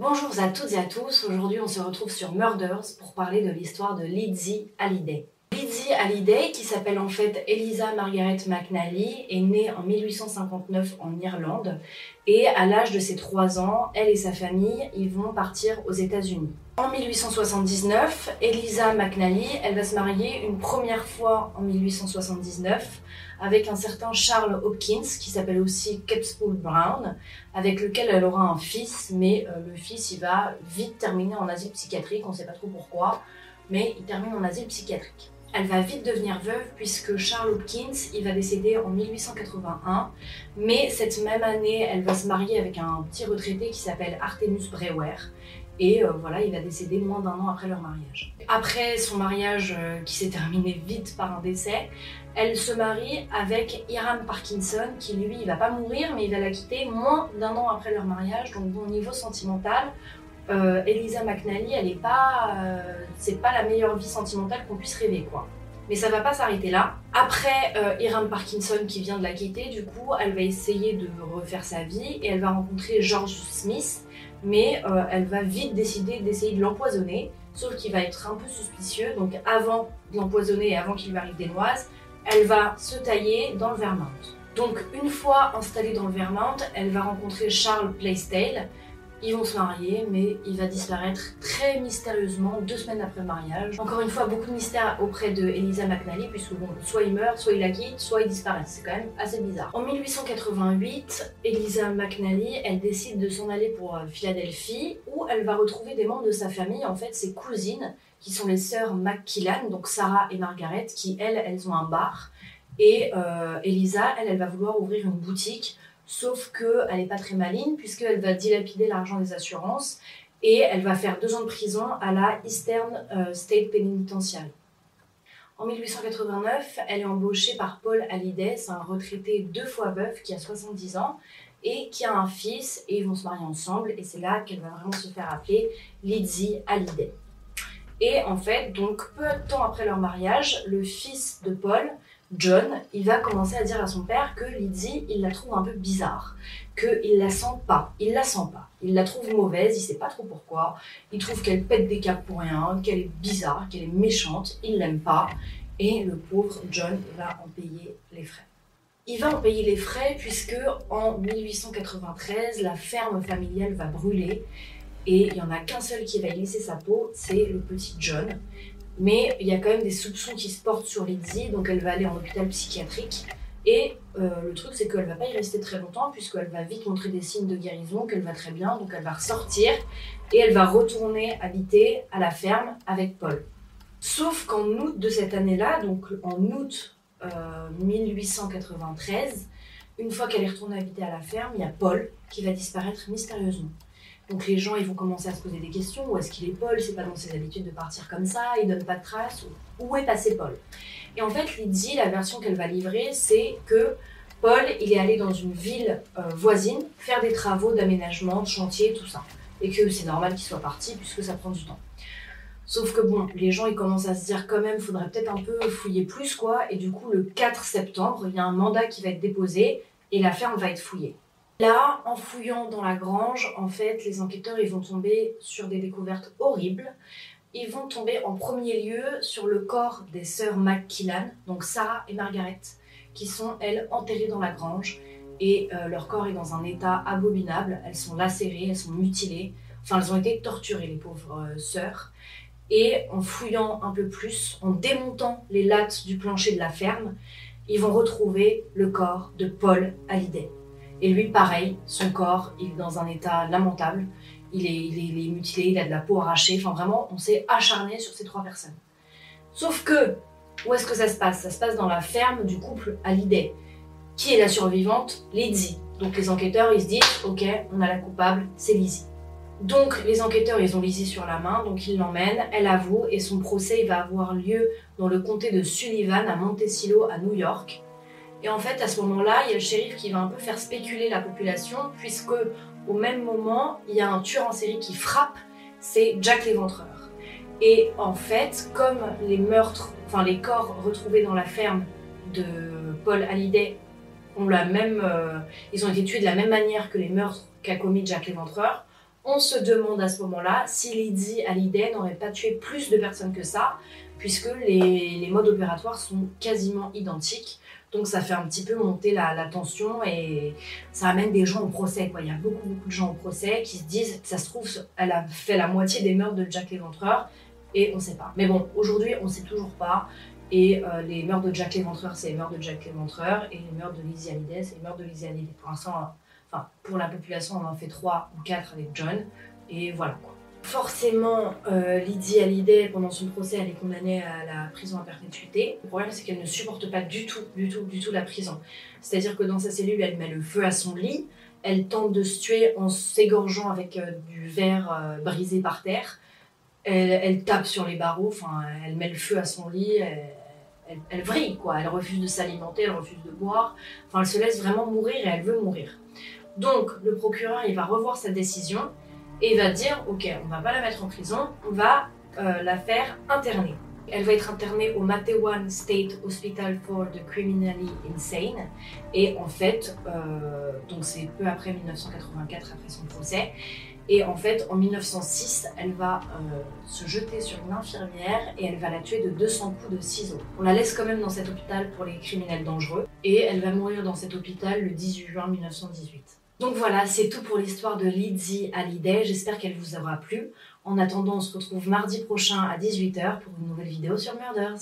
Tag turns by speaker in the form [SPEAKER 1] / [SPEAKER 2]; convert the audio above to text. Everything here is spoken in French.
[SPEAKER 1] Bonjour à toutes et à tous, aujourd'hui on se retrouve sur Murders pour parler de l'histoire de Lizzie Hallyday. Lizzie Hallyday, qui s'appelle en fait Eliza Margaret McNally, est née en 1859 en Irlande et à l'âge de ses 3 ans, elle et sa famille vont partir aux États-Unis. En 1879, Eliza McNally, elle va se marier une première fois en 1879 avec un certain Charles Hopkins, qui s'appelle aussi Capspool Brown, avec lequel elle aura un fils, mais euh, le fils il va vite terminer en asile psychiatrique, on ne sait pas trop pourquoi, mais il termine en asile psychiatrique. Elle va vite devenir veuve puisque Charles Hopkins il va décéder en 1881, mais cette même année elle va se marier avec un petit retraité qui s'appelle Artemus Brewer, et euh, voilà, il va décéder moins d'un an après leur mariage. Après son mariage euh, qui s'est terminé vite par un décès, elle se marie avec Hiram Parkinson qui lui, il va pas mourir mais il va la quitter moins d'un an après leur mariage. Donc au niveau sentimental, euh, Elisa McNally, elle est pas, c'est pas la meilleure vie sentimentale qu'on puisse rêver quoi. Mais ça va pas s'arrêter là. Après Hiram Parkinson qui vient de la quitter, du coup, elle va essayer de refaire sa vie et elle va rencontrer George Smith mais euh, elle va vite décider d'essayer de l'empoisonner, sauf qu'il va être un peu suspicieux, donc avant de l'empoisonner et avant qu'il lui arrive des noises, elle va se tailler dans le Vermont. Donc une fois installée dans le Vermont, elle va rencontrer Charles Plaisdale, ils vont se marier, mais il va disparaître très mystérieusement deux semaines après le mariage. Encore une fois, beaucoup de mystère auprès de Elisa McNally, puisque bon, soit il meurt, soit il la quitte, soit il disparaît. C'est quand même assez bizarre. En 1888, Elisa McNally, elle décide de s'en aller pour euh, Philadelphie, où elle va retrouver des membres de sa famille, en fait ses cousines, qui sont les sœurs McKillan, donc Sarah et Margaret, qui elles, elles ont un bar. Et euh, Elisa, elle, elle va vouloir ouvrir une boutique sauf qu'elle n'est pas très maligne puisqu'elle va dilapider l'argent des assurances et elle va faire deux ans de prison à la Eastern euh, State Penitentiary. En 1889, elle est embauchée par Paul Hallyday, c'est un retraité deux fois veuf qui a 70 ans et qui a un fils et ils vont se marier ensemble et c'est là qu'elle va vraiment se faire appeler Lizzie Hallyday. Et en fait, donc peu de temps après leur mariage, le fils de Paul John, il va commencer à dire à son père que Lizzie, il la trouve un peu bizarre, qu'il la sent pas, il la sent pas, il la trouve mauvaise, il sait pas trop pourquoi, il trouve qu'elle pète des câbles pour rien, qu'elle est bizarre, qu'elle est méchante, il l'aime pas, et le pauvre John va en payer les frais. Il va en payer les frais puisque en 1893, la ferme familiale va brûler. Et il y en a qu'un seul qui va y laisser sa peau, c'est le petit John. Mais il y a quand même des soupçons qui se portent sur Lizzie, donc elle va aller en hôpital psychiatrique. Et euh, le truc, c'est qu'elle va pas y rester très longtemps, puisqu'elle va vite montrer des signes de guérison, qu'elle va très bien, donc elle va ressortir et elle va retourner habiter à la ferme avec Paul. Sauf qu'en août de cette année-là, donc en août 1893, euh, une fois qu'elle est retournée habiter à la ferme, il y a Paul qui va disparaître mystérieusement. Donc les gens ils vont commencer à se poser des questions. Où est-ce qu'il est Paul? C'est pas dans ses habitudes de partir comme ça. Il donne pas de traces. Où est passé Paul? Et en fait, Lydie, la version qu'elle va livrer, c'est que Paul, il est allé dans une ville euh, voisine faire des travaux d'aménagement, de chantier, tout ça. Et que c'est normal qu'il soit parti puisque ça prend du temps. Sauf que bon, les gens ils commencent à se dire quand même, faudrait peut-être un peu fouiller plus quoi. Et du coup, le 4 septembre, il y a un mandat qui va être déposé et la ferme va être fouillée. Là, en fouillant dans la grange, en fait, les enquêteurs ils vont tomber sur des découvertes horribles. Ils vont tomber en premier lieu sur le corps des sœurs McKillan, donc Sarah et Margaret, qui sont elles enterrées dans la grange et euh, leur corps est dans un état abominable. Elles sont lacérées, elles sont mutilées. Enfin, elles ont été torturées, les pauvres euh, sœurs. Et en fouillant un peu plus, en démontant les lattes du plancher de la ferme, ils vont retrouver le corps de Paul Hallyday. Et lui, pareil, son corps, il est dans un état lamentable. Il est, il est, mutilé, il a de la peau arrachée. Enfin, vraiment, on s'est acharné sur ces trois personnes. Sauf que, où est-ce que ça se passe? Ça se passe dans la ferme du couple Hallyday. Qui est la survivante Lizzie. Donc les enquêteurs, ils se disent, ok, on a la coupable, c'est Lizzie. Donc les enquêteurs, ils ont Lizzie sur la main, donc ils l'emmènent, elle avoue, et son procès va avoir lieu dans le comté de Sullivan, à Montecillo, à New York. Et en fait, à ce moment-là, il y a le shérif qui va un peu faire spéculer la population, puisque au même moment, il y a un tueur en série qui frappe, c'est Jack l'Éventreur. Et en fait, comme les meurtres, enfin les corps retrouvés dans la ferme de Paul Hallyday ont la même, euh, ils ont été tués de la même manière que les meurtres qu'a commis Jack l'Éventreur, On se demande à ce moment-là si Lydie Hallyday n'aurait pas tué plus de personnes que ça, puisque les, modes opératoires sont quasiment identiques. Donc ça fait un petit peu monter la, tension et ça amène des gens au procès. Quoi. Il y a beaucoup, beaucoup de gens au procès qui se disent, ça se trouve, elle a fait la moitié des meurtres de Jack l'Éventreur et on ne sait pas. Mais bon, aujourd'hui, on ne sait toujours pas. Et euh, les meurtres de Jack l'Éventreur, c'est les meurtres de Jack l'Éventreur. Et les meurtres de Lizzie Hallyday, c'est les meurtres de Lizzie Hallyday. Pour l'instant, enfin, pour la population, on en fait trois ou quatre avec John. Et voilà quoi. Forcément, euh, Lydie Hallyday, pendant son procès, elle est condamnée à la prison à perpétuité. Le problème, c'est qu'elle ne supporte pas du tout, du tout, du tout la prison. C'est-à-dire que dans sa cellule, elle met le feu à son lit, elle tente de se tuer en s'égorgeant avec euh, du verre euh, brisé par terre, elle, tape sur les barreaux, elle met le feu à son lit, elle, elle, elle vrille, quoi. Elle refuse de s'alimenter, elle refuse de boire, enfin, elle se laisse vraiment mourir et elle veut mourir. Donc, le procureur, il va revoir sa décision et va dire ok, on va pas la mettre en prison, on va euh, la faire interner. Elle va être internée au Matewan State Hospital for the Criminally Insane. Et en fait, euh, donc c'est peu après 1984, après son procès. Et en fait, en 1906, elle va euh, se jeter sur une infirmière et elle va la tuer de 200 coups de ciseaux. On la laisse quand même dans cet hôpital pour les criminels dangereux. Et elle va mourir dans cet hôpital le 18 juin 1918. Donc voilà, c'est tout pour l'histoire de Lydie Hallyday. J'espère qu'elle vous aura plu. En attendant, on se retrouve mardi prochain à 18h pour une nouvelle vidéo sur Murders.